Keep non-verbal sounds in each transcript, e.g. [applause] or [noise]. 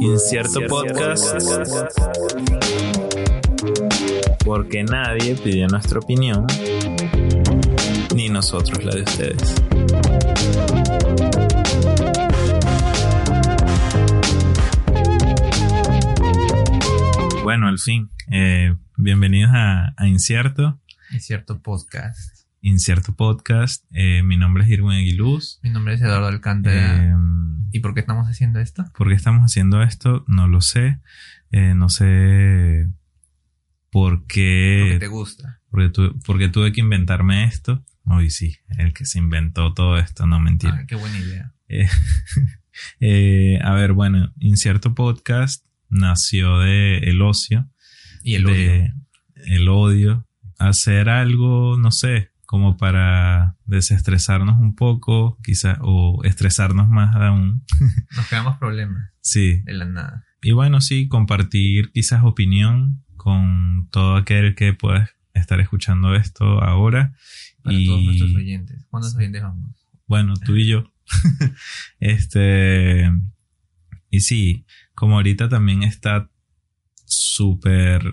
Incierto Podcast. Porque nadie pidió nuestra opinión, ni nosotros la de ustedes. Bueno, al fin, eh, bienvenidos a, a Incierto. Incierto Podcast. Incierto Podcast. Eh, mi nombre es Irwin Aguiluz. Mi nombre es Eduardo Alcántara. Eh, ¿Y por qué estamos haciendo esto? ¿Por qué estamos haciendo esto? No lo sé. Eh, no sé por qué. Porque te gusta. Porque, tu- porque tuve que inventarme esto. Hoy sí, el que se inventó todo esto, no mentira. Ah, qué buena idea. Eh, [laughs] eh, a ver, bueno, Incierto Podcast nació de el ocio. Y el de odio. el odio. Hacer algo, no sé, como para desestresarnos un poco, quizás, o estresarnos más aún. [laughs] Nos creamos problemas Sí. de la nada. Y bueno, sí, compartir quizás opinión con todo aquel que pueda estar escuchando esto ahora. Para y todos nuestros oyentes. ¿Cuántos oyentes vamos? bueno, tú y yo. [laughs] este. Y sí, como ahorita también está súper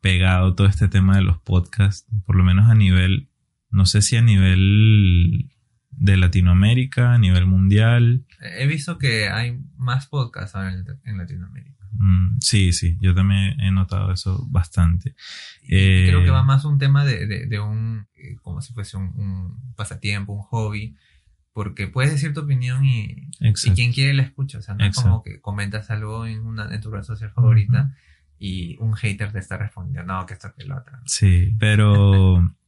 pegado todo este tema de los podcasts, por lo menos a nivel, no sé si a nivel de Latinoamérica, a nivel mundial. Eh, He visto que hay más podcasts ahora en, Latinoamérica. Mm, sí, sí, yo también he notado eso bastante. Eh, Creo que va más un tema de, de- de un, eh, como si fuese un, un pasatiempo, un hobby, porque puedes decir tu opinión y, y quien quiere la escucha. O sea, no es como que comentas algo en, una, en tu red social favorita y un hater te está respondiendo, no, que esto que lo otro. Sí, pero [laughs]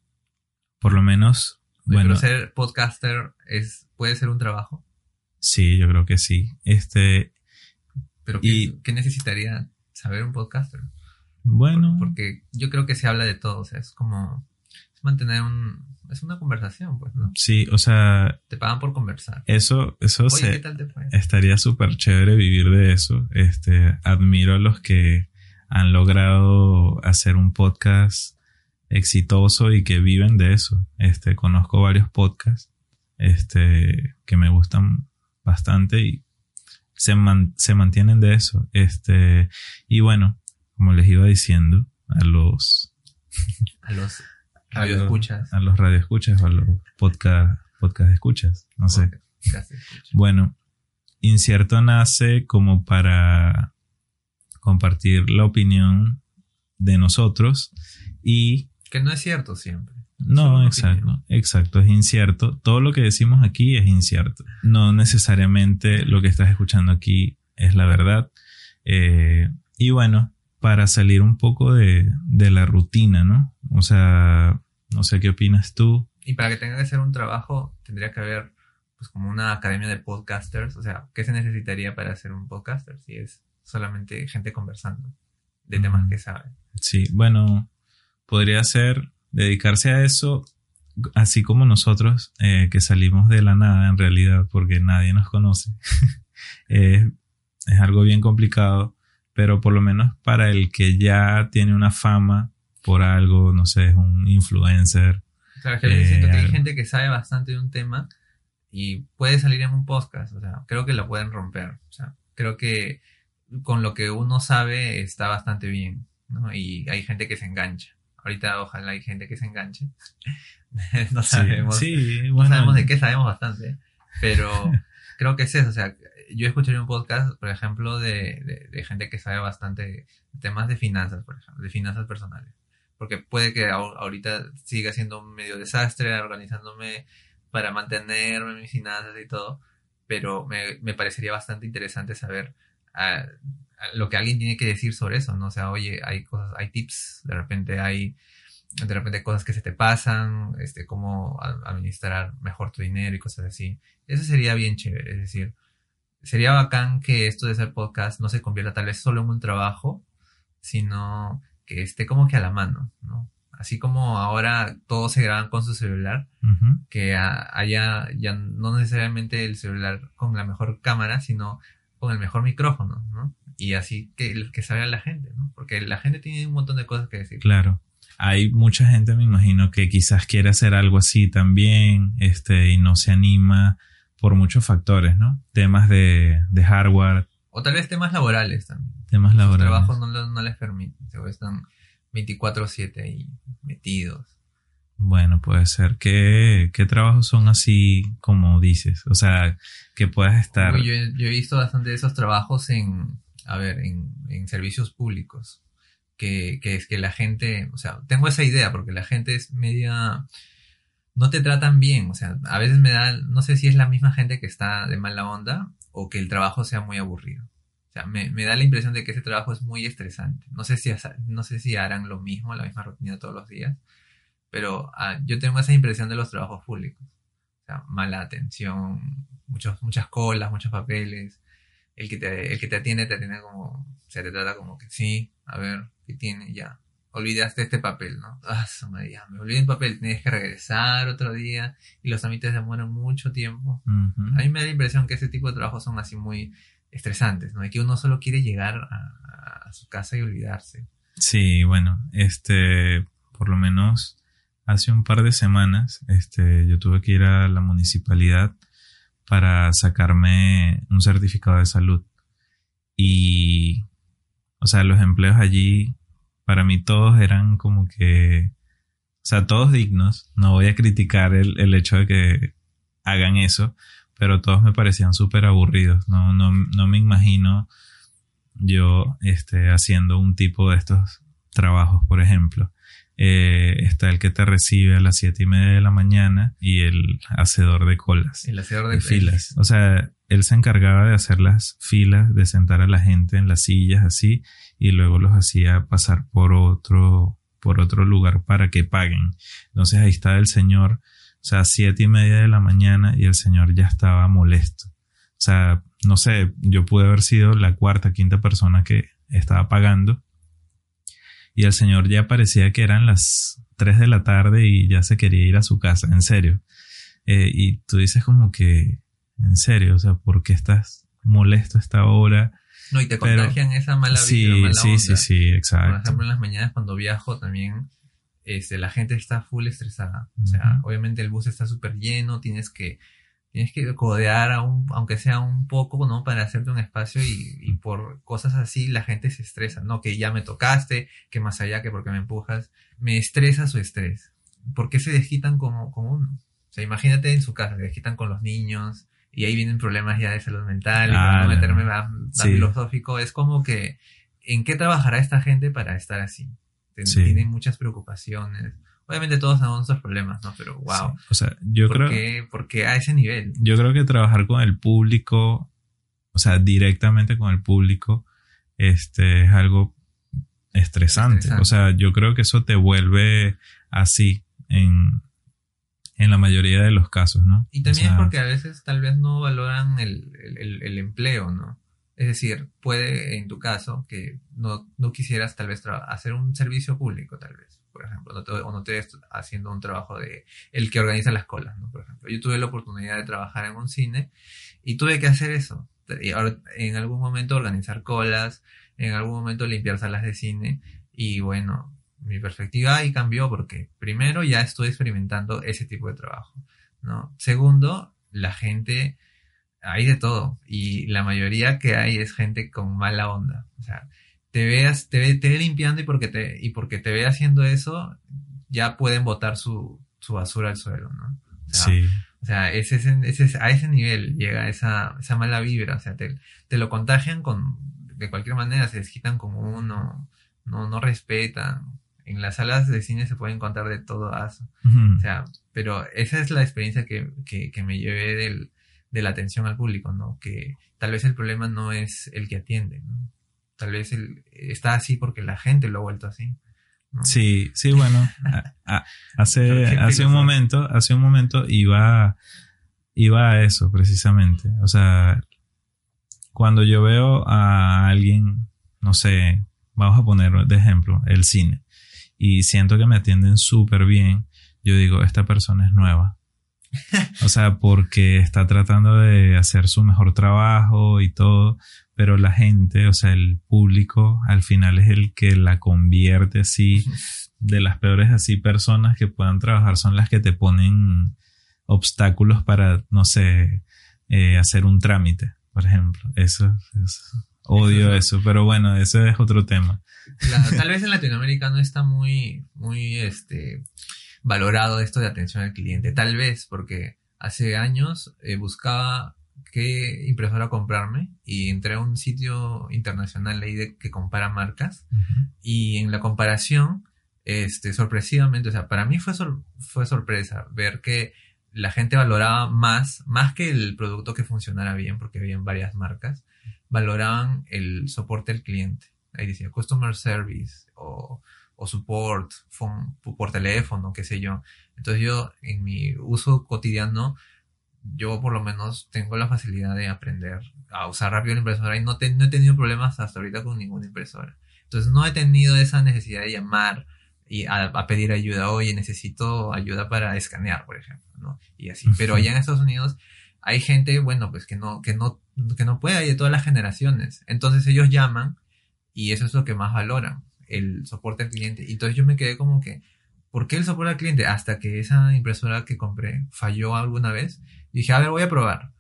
por lo menos, Oye, bueno, Pero ser podcaster es, puede ser un trabajo, sí, yo creo que sí. Este, pero ¿qué, Y- qué necesitaría saber un podcaster? bueno, Por- Porque yo creo que se habla de todo, o sea, es como es mantener un... Es una conversación, pues, ¿no? sí, o sea, Te pagan por conversar. eso, eso Oye, se, ¿qué tal te fue? estaría súper chévere vivir de eso. Este, admiro a los que han logrado hacer un podcast exitoso y que viven de eso. Este, conozco varios podcasts, este, que me gustan bastante y se, man- se mantienen de eso. Este, y bueno, como les iba diciendo, a los, A los [laughs] a radio los- escuchas. a los radioescuchas o a los podcast, podcast escuchas, no sé. Bueno, Incierto nace como para compartir la opinión de nosotros y Que no es cierto siempre. No, exacto, opinión. exacto, es incierto. Todo lo que decimos aquí es incierto. No necesariamente lo que estás escuchando aquí es la verdad. Eh, y bueno, para salir un poco de, de la rutina, ¿no? O sea, no sé qué opinas tú. Y para que tenga que ser un trabajo, tendría que haber pues como una academia de podcasters. O sea, ¿qué se necesitaría para ser un podcaster? Si es solamente gente conversando de temas Mm. que saben. Sí, bueno, podría ser dedicarse a eso, así como nosotros, eh, que salimos de la nada en realidad, porque nadie nos conoce. [laughs] Eh, es algo bien complicado, pero por lo menos para el que ya tiene una fama por algo, no sé, es un influencer. O sea, que Eh, siento que hay gente que sabe bastante de un tema y puede salir en un podcast. O sea, creo que lo pueden romper. O sea, creo que con lo que uno sabe está bastante bien. ¿no? Y hay gente que se engancha. Ahorita ojalá hay gente que se enganche. [laughs] no Sí, sabemos. sí, No bueno, sabemos de qué sabemos bastante. Pero [laughs] creo que es eso. O sea, yo escucharía un podcast, por ejemplo, de, de, de gente que sabe bastante temas de finanzas, por ejemplo, de finanzas personales. Porque puede que ahor- ahorita siga siendo un medio desastre, organizándome para mantenerme mis finanzas y todo. Pero me, me parecería bastante interesante saber ah, lo que alguien tiene que decir sobre eso, ¿no? O sea, oye, hay cosas, hay tips, de repente hay, de repente cosas que se te pasan, este, cómo administrar mejor tu dinero y cosas así. Eso sería bien chévere, es decir, sería bacán que esto de ser podcast no se convierta tal vez solo en un trabajo, sino que esté como que a la mano, ¿no? Así como ahora todos se graban con su celular, que haya ya no necesariamente el celular con la mejor cámara, sino con el mejor micrófono, ¿no? Y así que, que salga la gente, ¿no? Porque la gente tiene un montón de cosas que decir. claro. Hay mucha gente, me imagino, que quizás quiere hacer algo así también, este, y no se anima por muchos factores, ¿no? Temas de, de hardware O tal vez temas laborales también. Temas laborales. trabajos no, no les permiten. se Están 24-7 ahí metidos. Bueno, puede ser. ¿Qué, ¿Qué trabajos son así como dices? O sea, que puedas estar... Yo, he- visto bastante de esos trabajos en, a ver, en, en servicios públicos. Que, que es que la gente, o sea, tengo esa idea porque la gente es media, no te tratan bien, o sea, a veces me da, no sé si es la misma gente que está de mala onda o que el trabajo sea muy aburrido. O sea, me, me da la impresión de que ese trabajo es muy estresante. No sé si, no sé si harán lo mismo, la misma rutina todos los días, pero ah, yo tengo esa impresión de los trabajos públicos. O sea, mala atención, muchos, muchas colas, muchos papeles. El que, te, el que te atiende te atiende como, o sea, te trata como que sí, a ver, ¿qué tiene? Ya. Olvidaste este papel, ¿no? Ah, me olvidé el papel, tienes que regresar otro día y los trámites demoran mucho tiempo. A mí me da la impresión que ese tipo de trabajos son así muy estresantes, ¿no? Y que uno solo quiere llegar a, a su casa y olvidarse. Sí, bueno, este, por lo menos hace un par de semanas, este, yo tuve que ir a la municipalidad para sacarme un certificado de salud. Y, o sea, los empleos allí, para mí todos eran como que, o sea, todos dignos. No voy a criticar el, el hecho de que hagan eso, pero todos me parecían súper aburridos. No, no, no me imagino yo este, haciendo un tipo de estos trabajos, por ejemplo. Eh, está el que te recibe a las siete y media de la mañana y el hacedor de colas, El hacedor de de filas. O sea, él se encargaba de hacer las filas, de sentar a la gente en las sillas así y luego los hacía pasar por otro, por otro lugar para que paguen. Entonces ahí está el señor, o sea, siete y media de la mañana y el señor ya estaba molesto. O sea, no sé, yo pude haber sido la cuarta, quinta persona que estaba pagando. Y el señor ya parecía que eran las 3 de la tarde y ya se quería ir a su casa, en serio. Eh, y tú dices como que, en serio, o sea, ¿por qué estás molesto a esta hora? No, y te Pero- contagian esa mala vida, sí, mala sí, onda. sí, sí, Por exacto. ejemplo, en las mañanas cuando viajo también, este, la gente está full estresada. O sea, obviamente el bus está súper lleno, tienes que, tienes que codear a un- aunque sea un poco, ¿no? Para hacerte un espacio y, y por cosas así la gente se estresa, ¿no? Que ya me tocaste, que más allá, que porque me empujas. Me estresa su estrés. ¿Por qué se desquitan como, como uno? O sea, imagínate en su casa, se desquitan con los niños y ahí vienen problemas ya de salud mental y Ah, no no. meterme más, Sí. filosófico. Es como que, ¿en qué trabajará esta gente para estar así? Ten- Sí. Tienen muchas preocupaciones. Obviamente todos tenemos nuestros problemas, ¿no? Pero wow. Sí. O sea, yo ¿Por, creo, qué, por qué a ese nivel? yo creo que trabajar con el público, o sea, directamente con el público, este, es algo estresante. Estresante. O sea, yo creo que eso te vuelve así en, en la mayoría de los casos, ¿no? Y también O sea, es porque a veces tal vez no valoran el, el- el- el empleo, ¿no? Es decir, puede en tu caso que no, no quisieras tal vez hacer un servicio público, tal vez, por ejemplo, no te- o no estés haciendo un trabajo de el que organiza las colas, ¿no? Por ejemplo, yo tuve la oportunidad de trabajar en un cine y tuve que hacer eso. Y ahora, en algún momento organizar colas, en algún momento limpiar salas de cine y bueno, mi perspectiva ahí cambió porque primero ya estoy experimentando ese tipo de trabajo, ¿no? Segundo, la gente, hay de todo y la mayoría que hay es gente con mala onda, o sea, te veas, te ve, te ve limpiando y porque te, y porque te ve haciendo eso, ya pueden botar su, su basura al suelo, ¿no? O sea, Sí, o sea, ese, ese, ese- a ese nivel llega esa, esa mala vibra. O sea, te, te lo contagian con, de cualquier manera, se desquitan con uno, no, no respetan. En las salas de cine se puede encontrar de todo aso. Ujú. O sea, pero esa es la experiencia que, que, que me llevé del, de la atención al público, ¿no? Que tal vez el problema no es el que atiende, ¿no? Tal vez el, está así porque la gente lo ha vuelto así. ¿no? Sí, sí, bueno, a- a- hace, [laughs] hace un momento, hace un momento iba, iba a eso precisamente. O sea, cuando yo veo a alguien, no sé, vamos a poner de ejemplo el cine, y siento que me atienden súper bien, yo digo, esta persona es nueva. O sea, porque está tratando de hacer su mejor trabajo y todo, pero la gente, o sea, el público, al final es el que la convierte así. De las peores así personas que puedan trabajar son las que te ponen obstáculos para, no sé, eh, hacer un trámite. por ejemplo. Eso, eso odio eso, pero bueno, ese es otro tema. tal vez en Latinoamérica no está muy, muy, este, valorado esto de atención al cliente. Tal vez porque hace años eh, buscaba qué impresora comprarme y entré a un sitio internacional ahí de que compara marcas y en la comparación, este, sorpresivamente, o sea, para mí fue, fue sorpresa ver que la gente valoraba más, más que el producto que funcionara bien, porque habían varias marcas, valoraban el soporte al cliente. Ahí decía customer service o, o support por teléfono, qué sé yo. Entonces yo en mi uso cotidiano, yo por lo menos tengo la facilidad de aprender a usar rápido la impresora y no, no he tenido problemas hasta ahorita con ninguna impresora. Entonces no he tenido esa necesidad de llamar y a, pedir ayuda. Oye, necesito ayuda para escanear, por ejemplo, ¿no? Y así. Pero allá en Estados Unidos hay gente, bueno, pues que no, que no, que no puede, hay de todas las generaciones. Entonces ellos llaman y eso es lo que más valoran, el soporte al cliente. Y entonces yo me quedé como que, ¿por qué el soporte al cliente? Hasta que esa impresora que compré falló alguna vez. Y dije, a ver, voy a probar.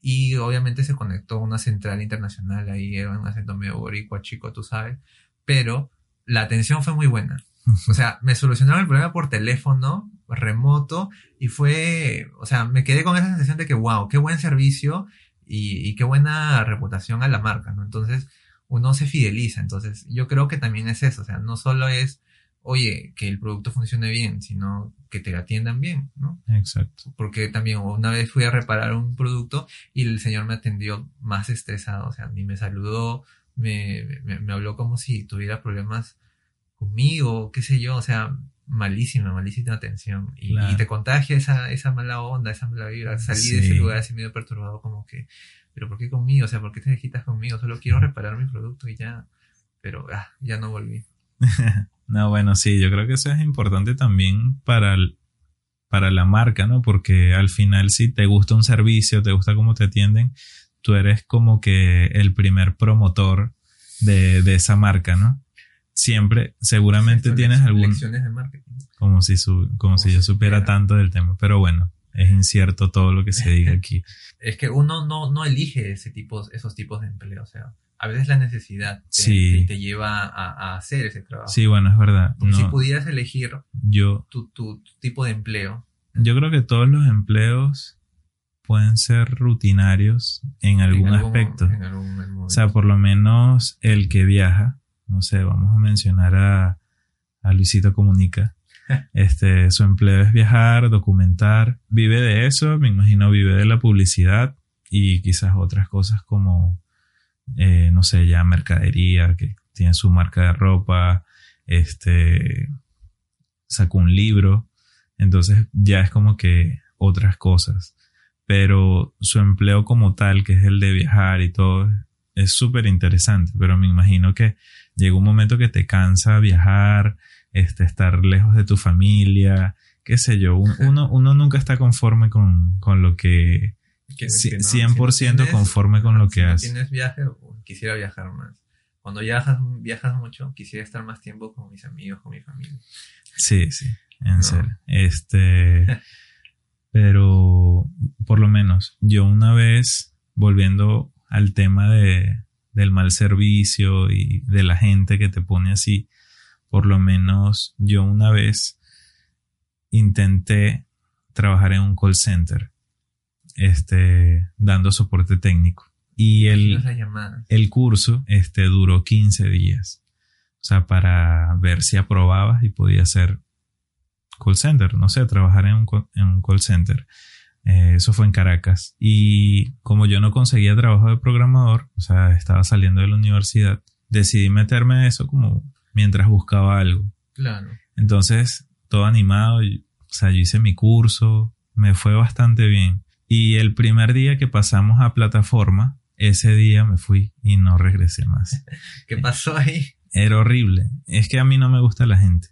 Y obviamente se conectó a una central internacional, ahí era un acento medio boricua, chico, tú sabes. Pero la atención fue muy buena. O sea, me solucionaron el problema por teléfono, remoto, y fue, o sea, me quedé con esa sensación de que, wow, qué buen servicio y, y qué buena reputación a la marca, ¿no? Entonces, uno se fideliza. Entonces, yo creo que también es eso. O sea, no solo es, oye, que el producto funcione bien, sino que te atiendan bien, ¿no? Exacto. Porque también una vez fui a reparar un producto y el señor me atendió más estresado. O sea, ni me saludó, me, me, me habló como si tuviera problemas conmigo, qué sé yo, o sea, malísima, malísima atención. Y, te contagia esa, esa mala onda, esa mala vibra. Salí de ese lugar así medio perturbado, como que, pero ¿por qué conmigo? O sea, ¿por qué te quitas conmigo? Solo quiero reparar mi producto y ya. Pero ah, ya no volví. [laughs] no, bueno, sí, yo creo que eso es importante también para, para la marca, ¿no? Porque al final, si te gusta un servicio, te gusta cómo te atienden, tú eres como que el primer promotor de, de esa marca, ¿no? Siempre, seguramente tienes algún... de marketing. Como si, su, como, si yo supiera tanto del tema. Pero bueno, es incierto todo lo que se diga [laughs] aquí. es que uno no, no elige ese tipo, esos tipos de empleo. O sea, a veces la necesidad te, te lleva a, hacer ese trabajo. Sí, bueno, es verdad. si pudieras elegir yo, tu, tu, tipo de empleo. Yo creo que todos los empleos pueden ser rutinarios en algún, aspecto. o sea, por lo menos el que viaja no sé, vamos a mencionar a, a Luisito Comunica. [laughs] Este, su empleo es viajar, documentar, vive de eso, me imagino vive de la publicidad y quizás otras cosas como, eh, no sé, ya mercadería, que tiene su marca de ropa, este, sacó un libro, entonces ya es como que otras cosas, pero su empleo como tal, que es el de viajar y todo, es súper interesante, pero me imagino que llega un momento que te cansa viajar, este, estar lejos de tu familia, qué sé yo, uno, uno nunca está conforme con, con lo que, 100% conforme con lo que. Si tienes viaje, quisiera viajar más. Cuando viajas, viajas mucho, quisiera estar más tiempo con mis amigos, con mi familia. Sí, sí, en serio. Este, [laughs] pero por lo menos yo una vez, volviendo al tema de, del mal servicio y de la gente que te pone así. Por lo menos yo una vez intenté trabajar en un call center, este, dando soporte técnico. Y el, el curso este, duró 15 días. O sea, para ver si aprobabas y podía ser call center, no sé, trabajar en un, en un call center. Eh, eso fue en Caracas. Y como yo no conseguía trabajo de programador, o sea, estaba saliendo de la universidad, decidí meterme a eso como mientras buscaba algo. Claro. entonces, todo animado, o sea, yo hice mi curso, me fue bastante bien. Y el primer día que pasamos a plataforma, ese día me fui y no regresé más. [laughs] ¿Qué pasó ahí? Era horrible. Es que a mí no me gusta la gente.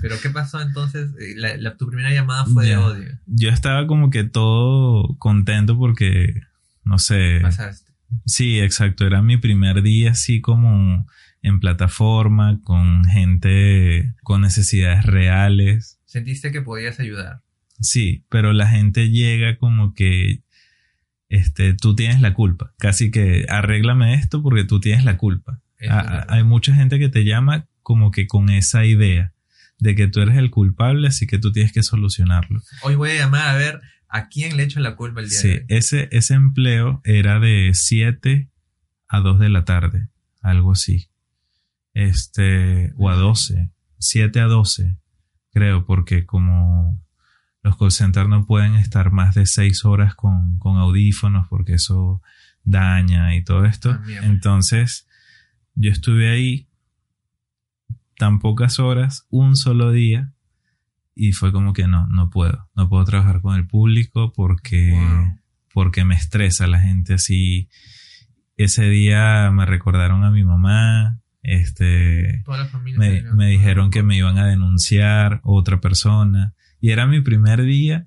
Pero ¿qué pasó entonces? Eh, la, tu primera llamada fue de odio. Yo estaba como que todo contento porque, no sé. Pasaste. Sí, exacto. Era mi primer día así como en plataforma, con gente con necesidades reales. ¿Sentiste que podías ayudar? Sí, pero la gente llega como que este, tú tienes la culpa. Casi que arréglame esto porque tú tienes la culpa. Hay mucha gente que te llama como que con esa idea de que tú eres el culpable, así que tú tienes que solucionarlo. Hoy voy a llamar a ver a quién le echo la culpa el día Sí, de hoy. ese, ese empleo era de 7 a 2 de la tarde, algo así. Este, o a 12, 7 a 12, creo, porque como los call centers no pueden estar más de 6 horas con, con audífonos porque eso daña y todo esto. Ah. Entonces, yo estuve ahí tan pocas horas, un solo día, y fue como que no, no puedo, no puedo trabajar con el público porque, Wow. porque me estresa la gente así. Ese día me recordaron a mi mamá, este, me, me dijeron que me iban a denunciar otra persona, y era mi primer día,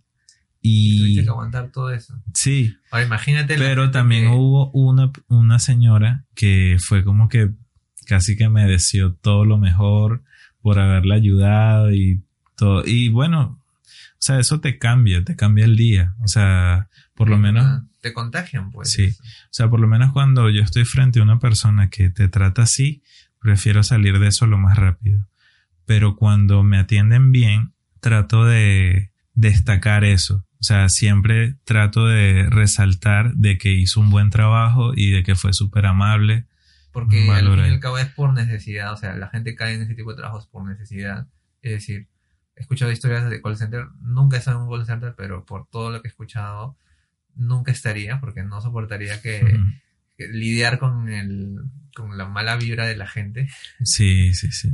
y Tuviste que aguantar todo eso. sí, Ahora imagínate. pero también que- hubo una, una señora que fue como que casi que me deseó todo lo mejor por haberla ayudado y todo. Y bueno, o sea, eso te cambia, te cambia el día. O sea, por lo menos, Te contagian, pues. Sí. o sea, por lo menos cuando yo estoy frente a una persona que te trata así, prefiero salir de eso lo más rápido. Pero cuando me atienden bien, trato de destacar eso. O sea, siempre trato de resaltar de que hizo un buen trabajo y de que fue súper amable. Porque al fin y al cabo es por necesidad. O sea, la gente cae en ese tipo de trabajos por necesidad. Es decir, he escuchado historias de call center. Nunca he estado en un call center, pero por todo lo que he escuchado, nunca estaría porque no soportaría que, lidiar con el con la mala vibra de la gente. Sí, sí, sí.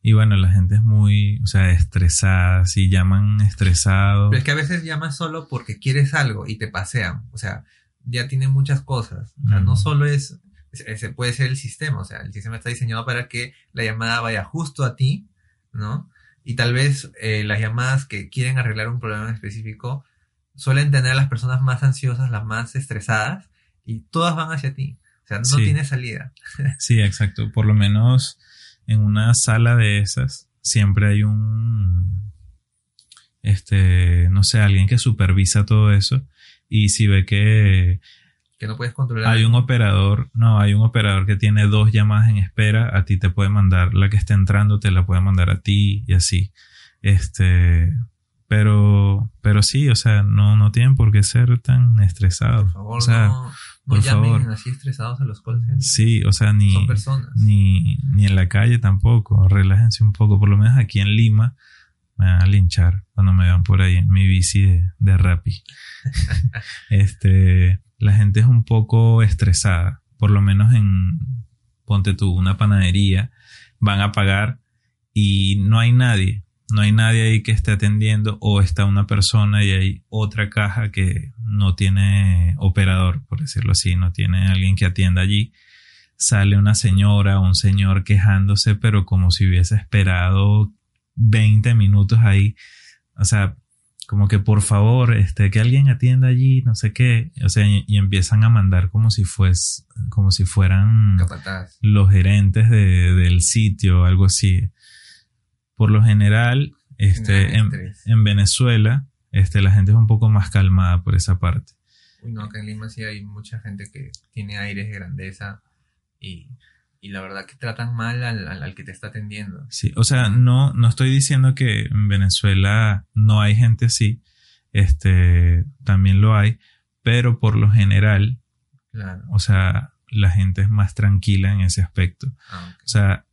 Y bueno, la gente es muy, o sea, estresada. Si llaman estresado. Pero es que a veces llamas solo porque quieres algo y te pasean. O sea, ya tiene muchas cosas. O sea, Mm. no solo es, ese puede ser el sistema. O sea, el sistema está diseñado para que la llamada vaya justo a ti, ¿no? Y tal vez eh, las llamadas que quieren arreglar un problema en específico suelen tener a las personas más ansiosas, las más estresadas, y todas van hacia ti. O sea, no Sí. tiene salida. [laughs] Sí, exacto. Por lo menos en una sala de esas siempre hay un, este, no sé, alguien que supervisa todo eso. Y si ve que Que no puedes controlar. hay un operador, no, hay un operador que tiene dos llamadas en espera, a ti te puede mandar la que está entrando, te la puede mandar a ti y así. Este, pero, pero sí, o sea, no, no tienen por qué ser tan estresados. Por favor, o sea, no, no por llamen favor. así estresados a los call sí, o sea, ni, Son personas. ni, ni en la calle tampoco. Relájense un poco. Por lo menos aquí en Lima me van a linchar cuando me vean por ahí en mi bici de, de Rappi. [laughs] este, la gente es un poco estresada. Por lo menos en, ponte tú, una panadería, van a pagar y no hay nadie. No hay nadie ahí que esté atendiendo o está una persona y hay otra caja que no tiene operador, por decirlo así, no tiene alguien que atienda allí sale una señora o un señor quejándose, pero como si hubiese esperado 20 minutos ahí. O sea, como que por favor, este, que alguien atienda allí, no sé qué. O sea, y, y empiezan a mandar como si fues, como si fueran Capataz. los gerentes de- del sitio, algo así. Por lo general, este, en, en Venezuela, este, la gente es un poco más calmada por esa parte. Uy, no, acá en Lima sí hay mucha gente que tiene aires de grandeza y, y la verdad que tratan mal al, al, al que te está atendiendo. Sí, o sea, no, no estoy diciendo que en Venezuela no hay gente así, este, también lo hay, pero por lo general, Claro. o sea, la gente es más tranquila en ese aspecto. Ah. O sea,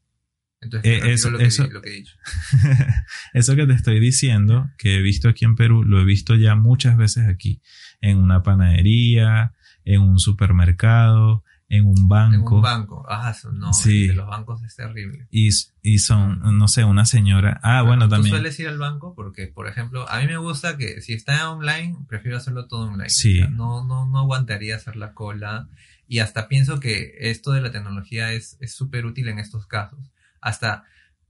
Entonces, eh, eso- lo, que, eso- lo que he dicho. [laughs] eso que te estoy diciendo, que he visto aquí en Perú, lo he visto ya muchas veces aquí, en una panadería, en un supermercado, en un banco. En un banco. Ah, no. Sí. de los bancos es terrible. y, y son, no sé, una señora. Ah, bueno, ¿Tú también. sueles ir al banco? Porque, por ejemplo, a mí me gusta que si está online, prefiero hacerlo todo online. Sí. O sea, no, no, no aguantaría hacer la cola. Y hasta pienso que esto de la tecnología es es súper útil en estos casos. Hasta,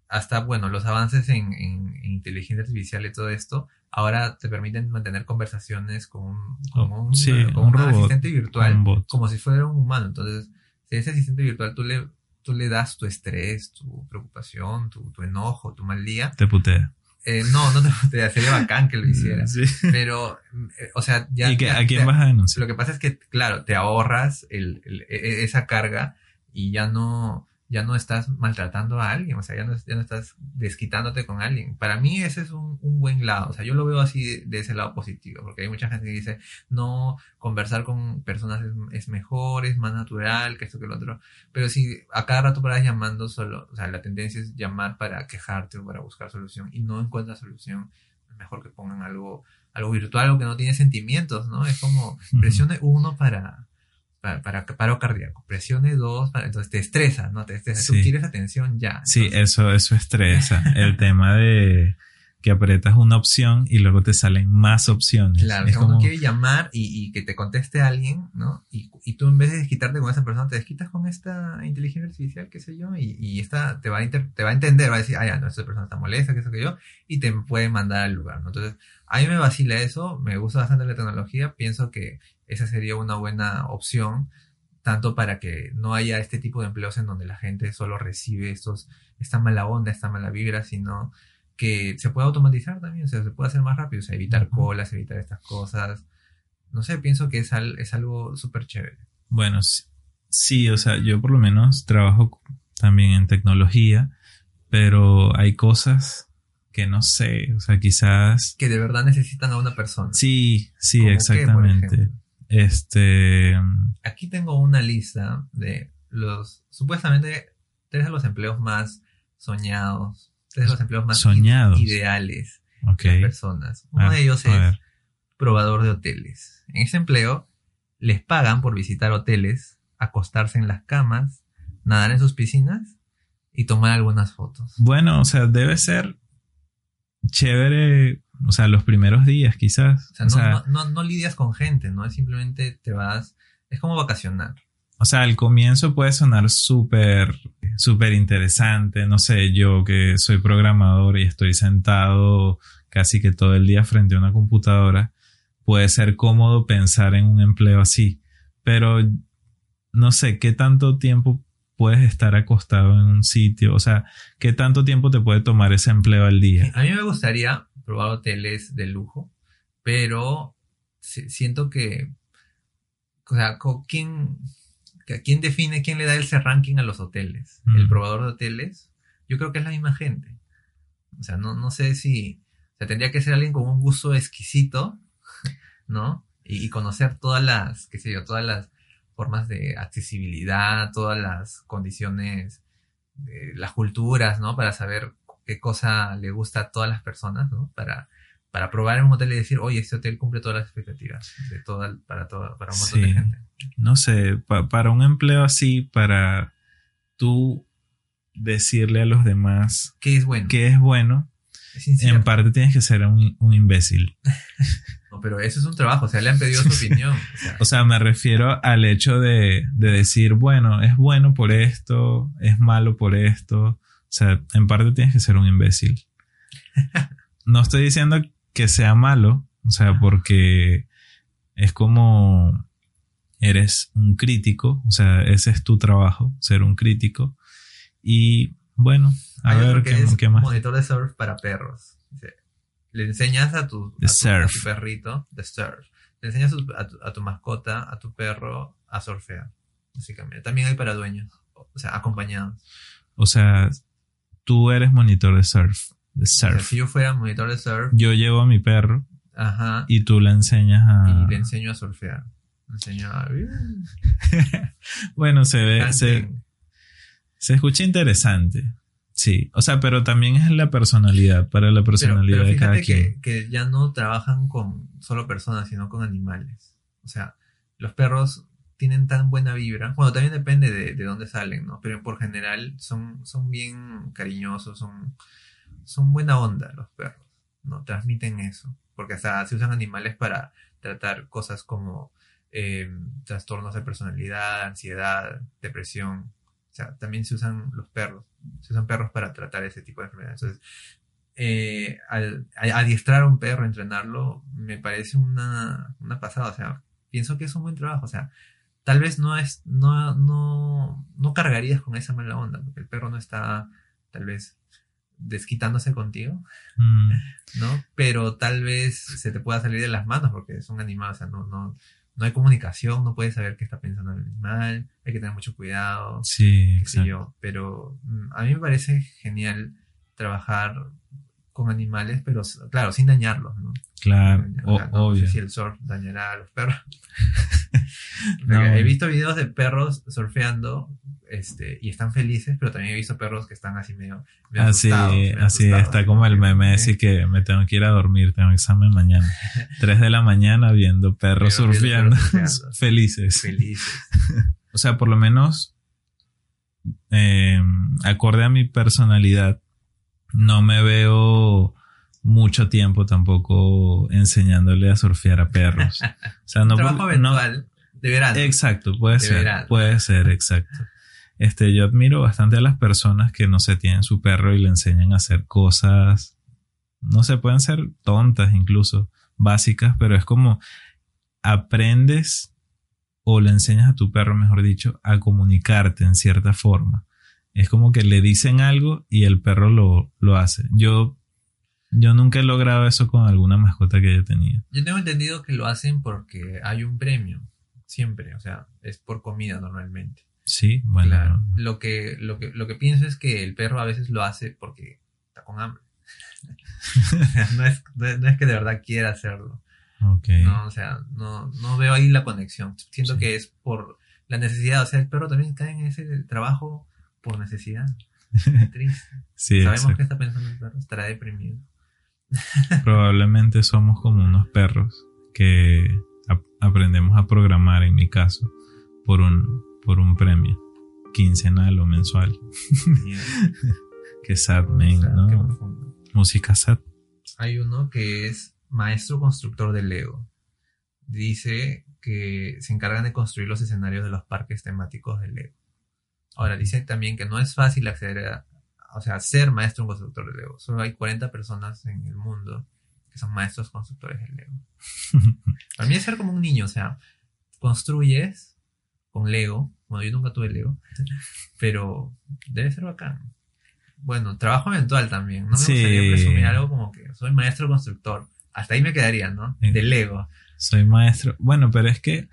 hasta bueno, los avances en, en- en inteligencia artificial y todo esto, ahora te permiten mantener conversaciones con un, con Oh, un, sí, con un un robot, asistente virtual un como si fuera un humano. Entonces, si ese asistente virtual tú le, tú le das tu estrés, tu preocupación, tu, tu enojo, tu mal día, Te putea. Eh, no, no te, sería bacán que lo [laughs] hiciera. Sí. Pero, eh, o sea, ya. ¿Y que, ya a quién te- vas a denunciar? Lo que pasa es que, claro, te ahorras el, el- e- esa carga y ya no, ya no estás maltratando a alguien, o sea, ya no, ya no estás desquitándote con alguien. Para mí ese es un, un buen lado, o sea, yo lo veo así de, de ese lado positivo, porque hay mucha gente que dice, no, conversar con personas es, es mejor, es más natural, que esto que lo otro. Pero si a cada rato paras llamando solo, o sea, la tendencia es llamar para quejarte o para buscar solución y no encuentras solución, mejor que pongan algo, algo virtual, algo que no tiene sentimientos, ¿no? Es como presione uno para, para, para paro cardíaco, presione dos, para, entonces te estresa, ¿no? Te estresa, tú Sí. quieres atención ya. Sí, Entonces, eso, eso estresa. [laughs] El tema de que apretas una opción y luego te salen más opciones. Claro, es o sea, uno como, quiere llamar y, y que te conteste alguien, ¿no? Y, y tú en vez de desquitarte con esa persona, te desquitas con esta inteligencia artificial, qué sé yo, y, y esta te va, a inter- te va a entender, va a decir, ah, ya, no, esta persona está molesta, que eso que yo, y te puede mandar al lugar, ¿no? Entonces, a mí me vacila eso, me gusta bastante la tecnología, pienso que esa sería una buena opción, tanto para que no haya este tipo de empleos en donde la gente solo recibe estos, esta mala onda, esta mala vibra, sino que se pueda automatizar también, o sea, se puede hacer más rápido, o sea, evitar colas, evitar estas cosas. No sé, pienso que es, al- es algo súper chévere. Bueno, sí, o sea, yo por lo menos trabajo también en tecnología, pero hay cosas que no sé, o sea, quizás... Que de verdad necesitan a una persona. Sí, sí, ¿Cómo qué, por exactamente. Este, Aquí tengo una lista de los, supuestamente, tres de los empleos más soñados, tres de los empleos más Soñados. ideales ok. de las personas. Uno Ah, de ellos es probador de hoteles. En ese empleo les pagan por visitar hoteles, acostarse en las camas, nadar en sus piscinas y tomar algunas fotos. Bueno, o sea, debe ser chévere, o sea, los primeros días quizás. O sea, O no, sea, no, no- no lidias con gente, ¿no? Es simplemente te vas, es como vacacionar. O sea, al comienzo puede sonar súper, súper interesante. No sé, yo que soy programador y estoy sentado casi que todo el día frente a una computadora, puede ser cómodo pensar en un empleo así. Pero no sé, ¿qué tanto tiempo puedes estar acostado en un sitio? O sea, ¿qué tanto tiempo te puede tomar ese empleo al día? A mí me gustaría probar hoteles de lujo, pero si- siento que, o sea, ¿quién, que- ¿quién define, quién le da ese ranking a los hoteles? Mm. ¿El probador de hoteles? Yo creo que es la misma gente. O sea, no, no sé si, o sea, tendría que ser alguien con un gusto exquisito, [laughs] ¿no? Y, y conocer todas las, qué sé yo, todas las formas de accesibilidad, todas las condiciones, de las culturas, ¿no? Para saber qué cosa le gusta a todas las personas, ¿no? Para, para probar en un hotel y decir, oye, este hotel cumple todas las expectativas de toda, para, toda, para un montón de gente. no sé, pa- para un empleo así, para tú decirle a los demás ¿Qué es bueno? que es bueno, Es incierto. en parte tienes que ser un, un imbécil. [laughs] No, pero eso es un trabajo, o sea, le han pedido su opinión. O sea, [laughs] O sea, me refiero al hecho de, de decir, bueno, es bueno por esto, es malo por esto. O sea, en parte tienes que ser un imbécil. [laughs] No estoy diciendo que sea malo, o sea, porque es como eres un crítico, o sea, ese es tu trabajo, ser un crítico. Y bueno, a hay ver qué, es qué más. monitor de surf para perros. Le enseñas a tu, a tu, a surf. tu perrito, de surf. Le enseñas a tu, a tu- a tu mascota, a tu perro, a surfear. Básicamente. También hay para dueños. O sea, acompañados. O sea, tú eres monitor de surf, de O sea, surf. si yo fuera monitor de surf, Yo llevo a mi perro ajá, y tú le enseñas a... y le enseño a surfear. Le enseño a... [laughs] bueno, se ve, se, se escucha interesante. Sí, o sea, pero también es la personalidad, para la personalidad pero de cada quien. que ya no trabajan con solo personas, sino con animales. O sea, los perros tienen tan buena vibra. Bueno, también depende de, de dónde salen, ¿no? Pero por general son, son bien cariñosos, son, son buena onda los perros, ¿no? Transmiten eso. Porque hasta se usan animales para tratar cosas como eh, trastornos de personalidad, ansiedad, depresión. O sea, también se usan los perros. Se usan perros para tratar ese tipo de enfermedades. Entonces, eh, al, adiestrar a un perro, entrenarlo, me parece una, una pasada. O sea, pienso que es un buen trabajo. O sea, tal vez no es, no, no, no cargarías con esa mala onda, porque el perro no está, tal vez, desquitándose contigo, Mm, ¿no? Pero tal vez se te pueda salir de las manos porque es un animal, o sea, no, no, no hay comunicación, no puedes saber qué está pensando el animal, hay que tener mucho cuidado, sí, qué sé yo. Pero mm, a mí me parece genial trabajar con animales, pero claro, sin dañarlos, ¿no? Claro, O o- sea, no obvio. sé si el surf dañará a los perros. [laughs] No. He visto videos de perros surfeando este, y están felices, pero también he visto perros que están así medio, medio Así, asustados, medio así asustados. está como el meme ese que me tengo que ir a dormir, tengo examen mañana. [laughs] 3 de la mañana viendo perros Viendo surfeando, perros surfeando. [laughs] felices. Felices. [laughs] O sea, por lo menos, eh, acorde a mi personalidad, no me veo mucho tiempo tampoco enseñándole a surfear a perros. O sea, no, Trabajo no- eventual de verano. Exacto, puede De ser. verano. Puede ser, exacto. Este, yo admiro bastante a las personas que no se tienen su perro y le enseñan a hacer cosas. No se pueden ser tontas, incluso básicas, pero es como aprendes o le enseñas a tu perro, mejor dicho, a comunicarte en cierta forma. Es como que le dicen algo y el perro lo, lo hace. Yo, yo nunca he logrado eso con alguna mascota que haya tenido. Yo tengo entendido que lo hacen porque hay un premio. Siempre. O sea, es por comida normalmente. Sí, bueno. Claro. Lo que, lo que, lo que pienso es que el perro a veces lo hace porque está con hambre. [laughs] no, es, no es- que de verdad quiera hacerlo. Ok. No, o sea, no, no veo ahí la conexión. Siento Sí. que es por la necesidad. O sea, el perro también cae en ese trabajo por necesidad. [laughs] Triste. Sí, Sabemos exacto. qué está pensando el perro. Estará deprimido. Probablemente somos como unos perros que aprendemos a programar, en mi caso, por un, por un premio quincenal o mensual. [laughs] Que sad, man. Música sad. Hay uno que es maestro constructor de Lego. Dice que se encargan de construir los escenarios de los parques temáticos de Lego. Ahora, dice también que no es fácil acceder a, o sea, ser maestro constructor de Lego. Solo hay 40 personas en el mundo que son maestros constructores de Lego. [laughs] Para mí es ser como un niño, o sea, construyes con Lego. Bueno, yo nunca tuve Lego, pero debe ser bacán. Bueno, trabajo eventual también. No me Sí. gustaría presumir algo como que soy maestro constructor. Hasta ahí me quedaría, ¿no? De Lego. Soy maestro. Bueno, pero es que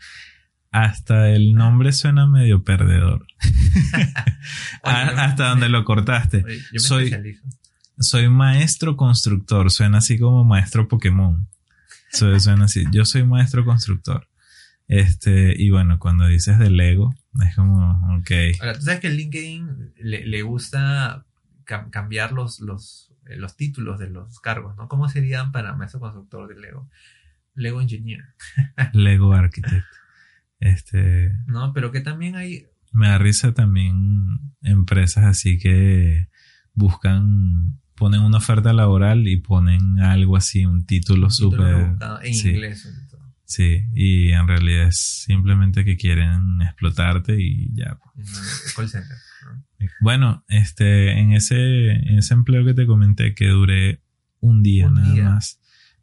hasta el nombre suena medio perdedor. [laughs] Oye, [laughs] hasta donde lo cortaste. Oye, yo me soy- especializo. Soy maestro constructor. Suena así como maestro Pokémon. Su- Suena así. Yo soy maestro constructor. Este, y bueno, cuando dices de Lego, es como, ok. Ahora, tú sabes que el LinkedIn le, le gusta cam- cambiar los, los, eh, los títulos de los cargos, ¿no? ¿Cómo serían para maestro constructor de Lego? Lego Engineer, [laughs] Lego Architect. Este, ¿no? Pero que también hay me da risa también empresas así que buscan, ponen una oferta laboral y ponen algo así, un título súper, en sí. inglés sobre todo. sí, y en realidad es simplemente que quieren explotarte y ya. El call. Bueno, este, en ese, en ese empleo que te comenté que duré un día Un nada día. más,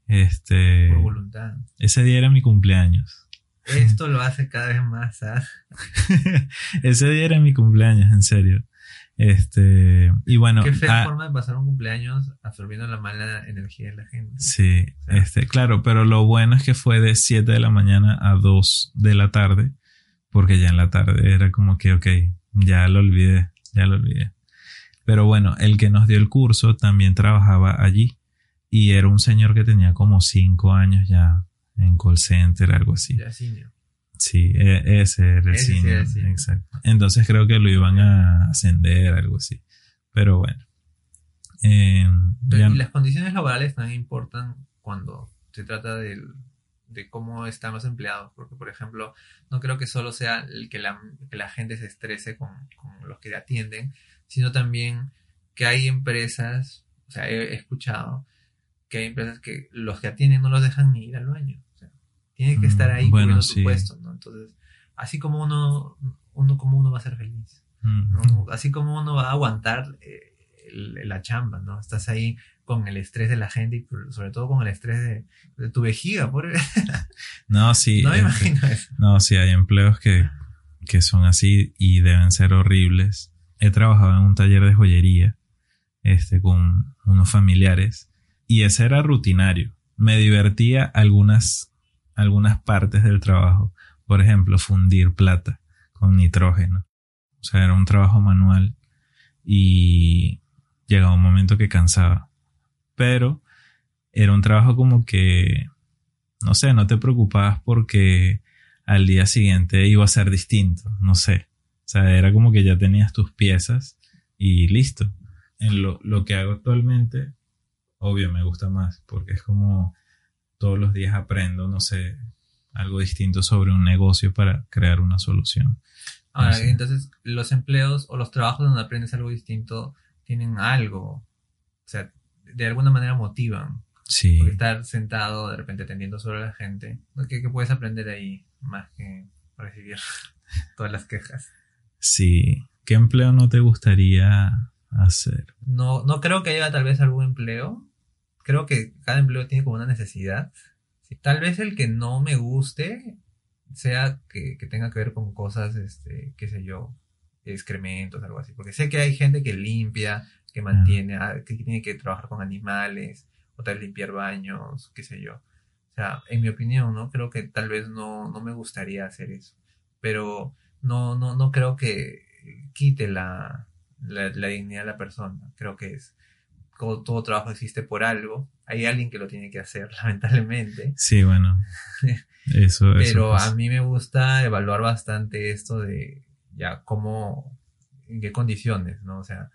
este, Por voluntad. ese día era mi cumpleaños. Esto lo hace cada vez más sad. [laughs] ese día era mi cumpleaños, en serio. Este, y bueno, Qué fea ah, forma de pasar un cumpleaños absorbiendo la mala energía de la gente. sí, sea. este, claro, pero lo bueno es que fue de 7 de la mañana a 2 de la tarde, porque ya en la tarde era como que, ok, ya lo olvidé, ya lo olvidé. Pero bueno, el que nos dio el curso también trabajaba allí y era un señor que tenía como 5 años ya en call center, algo así. Ya senior. Sí, e- ese era el Ese era senior. exacto. Entonces creo que lo iban a ascender, algo así. Pero bueno. Eh, ya- Y las condiciones laborales también importan cuando se trata del- de cómo están los empleados. Porque, por ejemplo, no creo que solo sea el que la, que la gente se estrese con, con los que le atienden, sino también que hay empresas, o sea, he, he escuchado que hay empresas que los que atienden no los dejan ni ir al baño. Tienen que estar ahí bueno, cubriendo sí. tu puesto, ¿no? Entonces, así como uno, uno, como uno va a ser feliz. Mm, ¿no? Así como uno va a aguantar eh, el- la chamba, ¿no? Estás ahí con el estrés de la gente y sobre todo con el estrés de, de tu vejiga, por [laughs] No, sí. No me este, imagino [laughs] eso. No, sí, hay empleos que, que son así y deben ser horribles. He trabajado en un taller de joyería este, con unos familiares. Y ese era rutinario. Me divertía algunas, algunas partes del trabajo. Por ejemplo, fundir plata con nitrógeno. O sea, era un trabajo manual y llegaba un momento que cansaba. Pero era un trabajo como que, no sé, no te preocupabas porque al día siguiente iba a ser distinto, no sé. O sea, era como que ya tenías tus piezas y listo. En lo, que hago actualmente, obvio, me gusta más porque es como todos los días aprendo, no sé, algo distinto sobre un negocio para crear una solución. Ahora, entonces, los empleos o los trabajos donde aprendes algo distinto tienen algo, o sea, de alguna manera motivan. Sí. Porque estar sentado de repente atendiendo a la gente, ¿qué, qué puedes aprender ahí más que recibir [laughs] todas las quejas? Sí. ¿Qué empleo no te gustaría hacer? No, no creo que haya tal vez algún empleo. Creo que cada empleo tiene como una necesidad. Sí, tal vez el que no me guste sea que, que tenga que ver con cosas, este, qué sé yo, excrementos, algo así. Porque sé que hay gente que limpia, que mantiene, ah, que tiene que trabajar con animales, o tal limpiar baños, qué sé yo. O sea, en mi opinión, ¿no? Creo que tal vez no, no me gustaría hacer eso. Pero no, no, no creo que quite la, la, la dignidad de la persona. Creo que es, todo, todo, trabajo existe por algo. Hay alguien que lo tiene que hacer, [laughs] lamentablemente. Sí, bueno. [laughs] Eso, Pero eso a mí me gusta evaluar bastante esto de ya cómo, en qué condiciones, ¿no? O sea,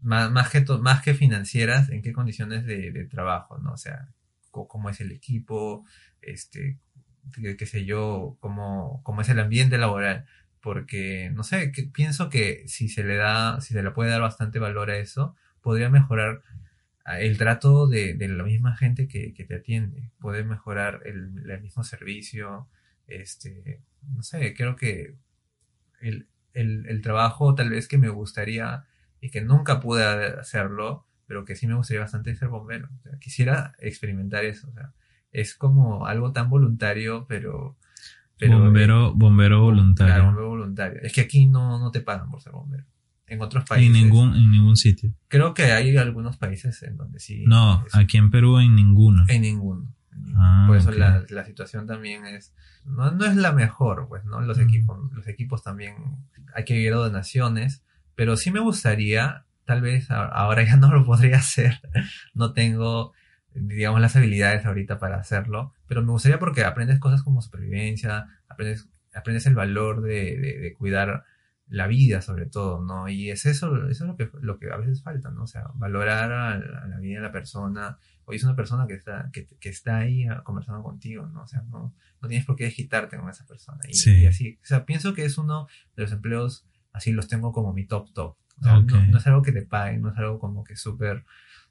más, más, que, más que financieras, en qué condiciones de, de trabajo, ¿no? O sea, cómo es el equipo, este, qué, qué sé yo, cómo, cómo es el ambiente laboral porque no sé, que pienso que si se le da, si se le puede dar bastante valor a eso, podría mejorar el trato de, de la misma gente que, que, te atiende, puede mejorar el, el, mismo servicio, este, no sé, creo que el, el, el, trabajo tal vez que me gustaría y que nunca pude hacerlo, pero que sí me gustaría bastante ser bombero, o sea, quisiera experimentar eso, o sea, es como algo tan voluntario, pero pero, bombero, bombero voluntario. Claro, bombero voluntario. Es que aquí no, no te pagan por ser bombero. En otros países. En ningún, en ningún sitio. Creo que hay algunos países en donde sí. No, es, aquí en Perú en ninguno. En ninguno. Ah, por eso okay. la, la, situación también es. No, no es la mejor, pues, ¿no? Los, mm. equipos, los equipos también. Hay que vivir donaciones. Pero sí me gustaría, tal vez ahora ya [laughs] no lo podría hacer. No tengo digamos, las habilidades ahorita para hacerlo, pero me gustaría porque aprendes cosas como supervivencia, aprendes, aprendes el valor de, de, de cuidar la vida sobre todo, ¿no? Y es eso, eso es lo que, lo que a veces falta, ¿no? O sea, valorar a, a la vida de la persona, hoy es una persona que está, que, que, está ahí conversando contigo, ¿no? O sea, no, no tienes por qué desquitarte con esa persona. Y, sí. y así, o sea, pienso que es uno de los empleos, así los tengo como mi top top. O sea, okay. no, no, es algo que te paguen, no es algo como que súper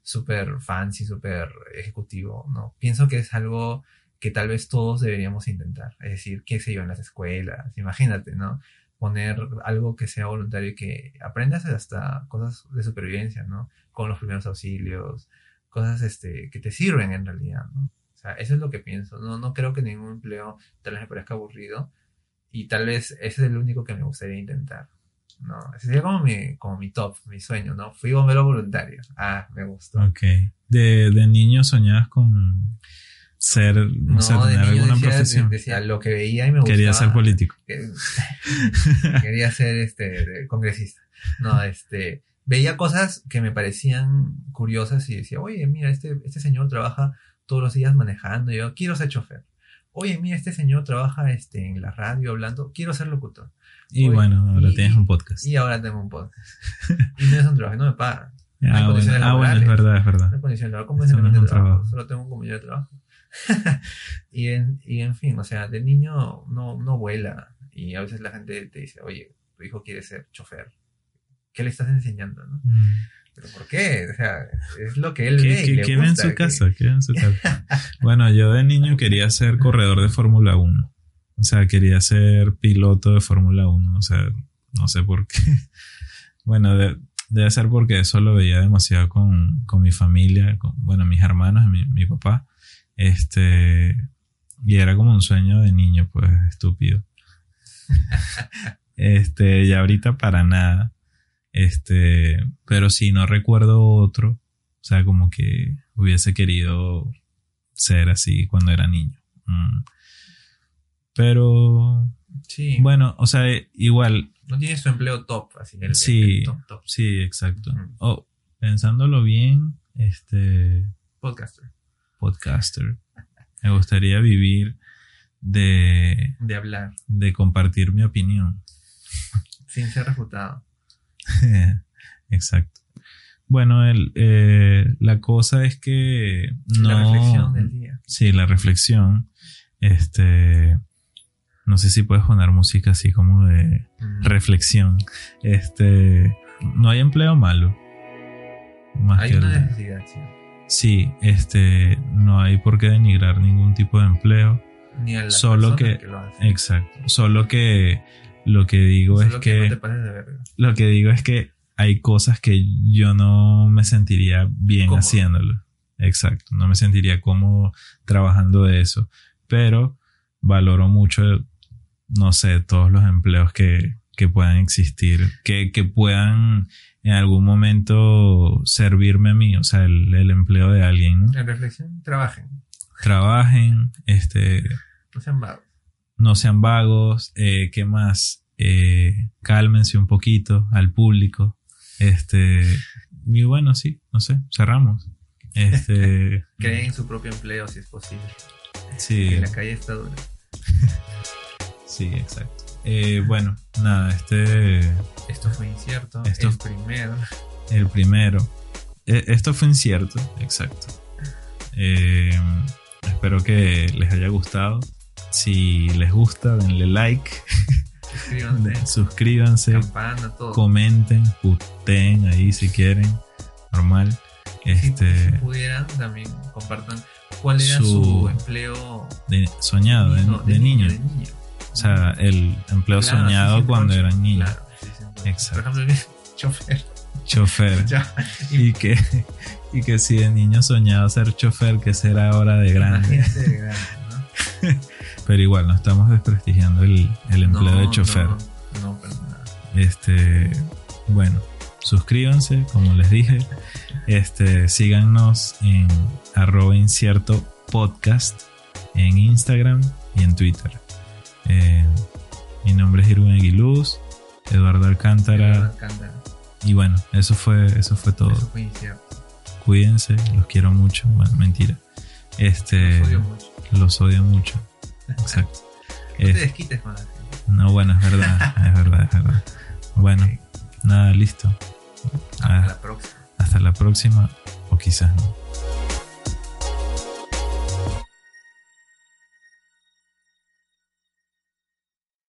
súper fancy, súper ejecutivo, ¿no? Pienso que es algo que tal vez todos deberíamos intentar. Es decir, qué sé yo, en las escuelas, imagínate, ¿no? Poner algo que sea voluntario y que aprendas hasta cosas de supervivencia, ¿no? Con los primeros auxilios, cosas este, que te sirven en realidad, ¿no? O sea, eso es lo que pienso. No, no creo que ningún empleo tal vez me parezca aburrido y tal vez ese es el único que me gustaría intentar. No, ese sería como mi, como mi top, mi sueño, ¿no? Fui bombero voluntario. Ah, me gustó. Ok. ¿De, de niño soñabas con ser, no, no sé, tener alguna decía, profesión? Decía lo que veía y me gustaba. Quería ser político. [laughs] Que, quería ser, este, congresista. No, este, veía cosas que me parecían curiosas y decía, oye, mira, este, este señor trabaja todos los días manejando, yo quiero ser chofer. Oye, mira, este señor trabaja este, en la radio hablando, quiero ser locutor. Y Oye, bueno, ahora y, tienes un podcast. Y ahora tengo un podcast. y no es un trabajo, no me pagan. No [laughs] ah, bueno, ah, bueno, es verdad, es verdad. No hay condiciones laborales, ¿cómo es el de trabajo? Solo tengo un compañero de trabajo. [laughs] y, en, y en fin, o sea, de niño no, no vuela. Y a veces la gente te dice, oye, tu hijo quiere ser chofer. ¿Qué le estás enseñando? ¿no? Mm. ¿Pero por qué? O sea, es lo que él ¿Qué, ve. ¿Qué, y le qué gusta, en su que... casa? ¿Qué en su casa? [laughs] bueno, yo de niño quería ser corredor de Fórmula 1. O sea, quería ser piloto de Fórmula 1. O sea, no sé por qué. [laughs] bueno, de, debe ser porque eso lo veía demasiado con, con mi familia, con, bueno, mis hermanos, mi, mi papá. Este, y era como un sueño de niño, pues, estúpido. [laughs] este, y ahorita para nada. Este, pero sí, no recuerdo otro. O sea, como que hubiese querido ser así cuando era niño. Mm. Pero, Sí. bueno, o sea, igual, No tienes tu empleo top, así. El, Sí. el top, top. sí, exacto. Ujú. Oh, pensándolo bien, este, Podcaster. Podcaster. Me gustaría vivir de, De hablar. de compartir mi opinión. Sin ser refutado. [laughs] Exacto. Bueno, el, eh, la cosa es que no. La reflexión del día. Sí, la reflexión. Este. No sé si puedes poner música así como de Mm. reflexión. Este. No hay empleo malo. Más Hay que una el- necesidad, sí. Sí, este. No hay por qué denigrar ningún tipo de empleo. Ni a la Solo persona que- lo hace. Exacto. Solo que lo que digo Solo es que, que. no te pases de verga. Lo que digo es que hay cosas que yo no me sentiría bien haciéndolo. Exacto, no me sentiría cómodo trabajando de eso. Pero valoro mucho, no sé, todos los empleos que, que puedan existir, que, que puedan en algún momento servirme a mí, o sea, el, el empleo de alguien, ¿no? En reflexión, trabajen. Trabajen, este, No sean vagos. no sean vagos, eh, ¿qué más? Eh, cálmense un poquito al público. Este, y bueno, sí, no sé, cerramos. Este, [laughs] Creen su propio empleo si es posible. sí, Que la calle está dura. [laughs] sí, exacto. Eh, bueno, nada, este, Esto fue incierto. Esto- El primero. el primero. Eh, esto fue incierto, exacto. Eh, espero que les haya gustado. Si les gusta, denle like, Suscríbanse. [laughs] suscríbanse, Campana, todo. comenten, puteen ahí si quieren, normal. Este, si pudieran, también compartan cuál era Su- su, empleo de- soñado, de, de niño. De niño. O sea, el empleo Claro, soñado sí, sí, cuando eran niños. Claro, sí, Exacto. Por ejemplo, el [laughs] chofer. Chofer. [laughs] Ya. Y que, y que si de niño soñaba ser chofer, que será ahora de grande. Imagínate de grande, ¿no? [laughs] Pero igual, no estamos desprestigiando el, el empleo No, de chofer. No, no, nada. Este, bueno, suscríbanse, como les dije. Este, síganos en arroba incierto podcast en Instagram y en Twitter. Eh, mi nombre es Irwin Aguiluz, Eduardo Alcántara. Alcántara. Y bueno, eso fue, eso fue todo. Eso fue. Cuídense, los quiero mucho. Bueno, mentira. Este, Los odio mucho. los odio mucho. Exacto. [laughs] No te desquites con la gente. no, bueno, es verdad, es verdad, es verdad. [laughs] Bueno, nada, listo. Hasta Ah, la próxima. hasta la próxima, o quizás no.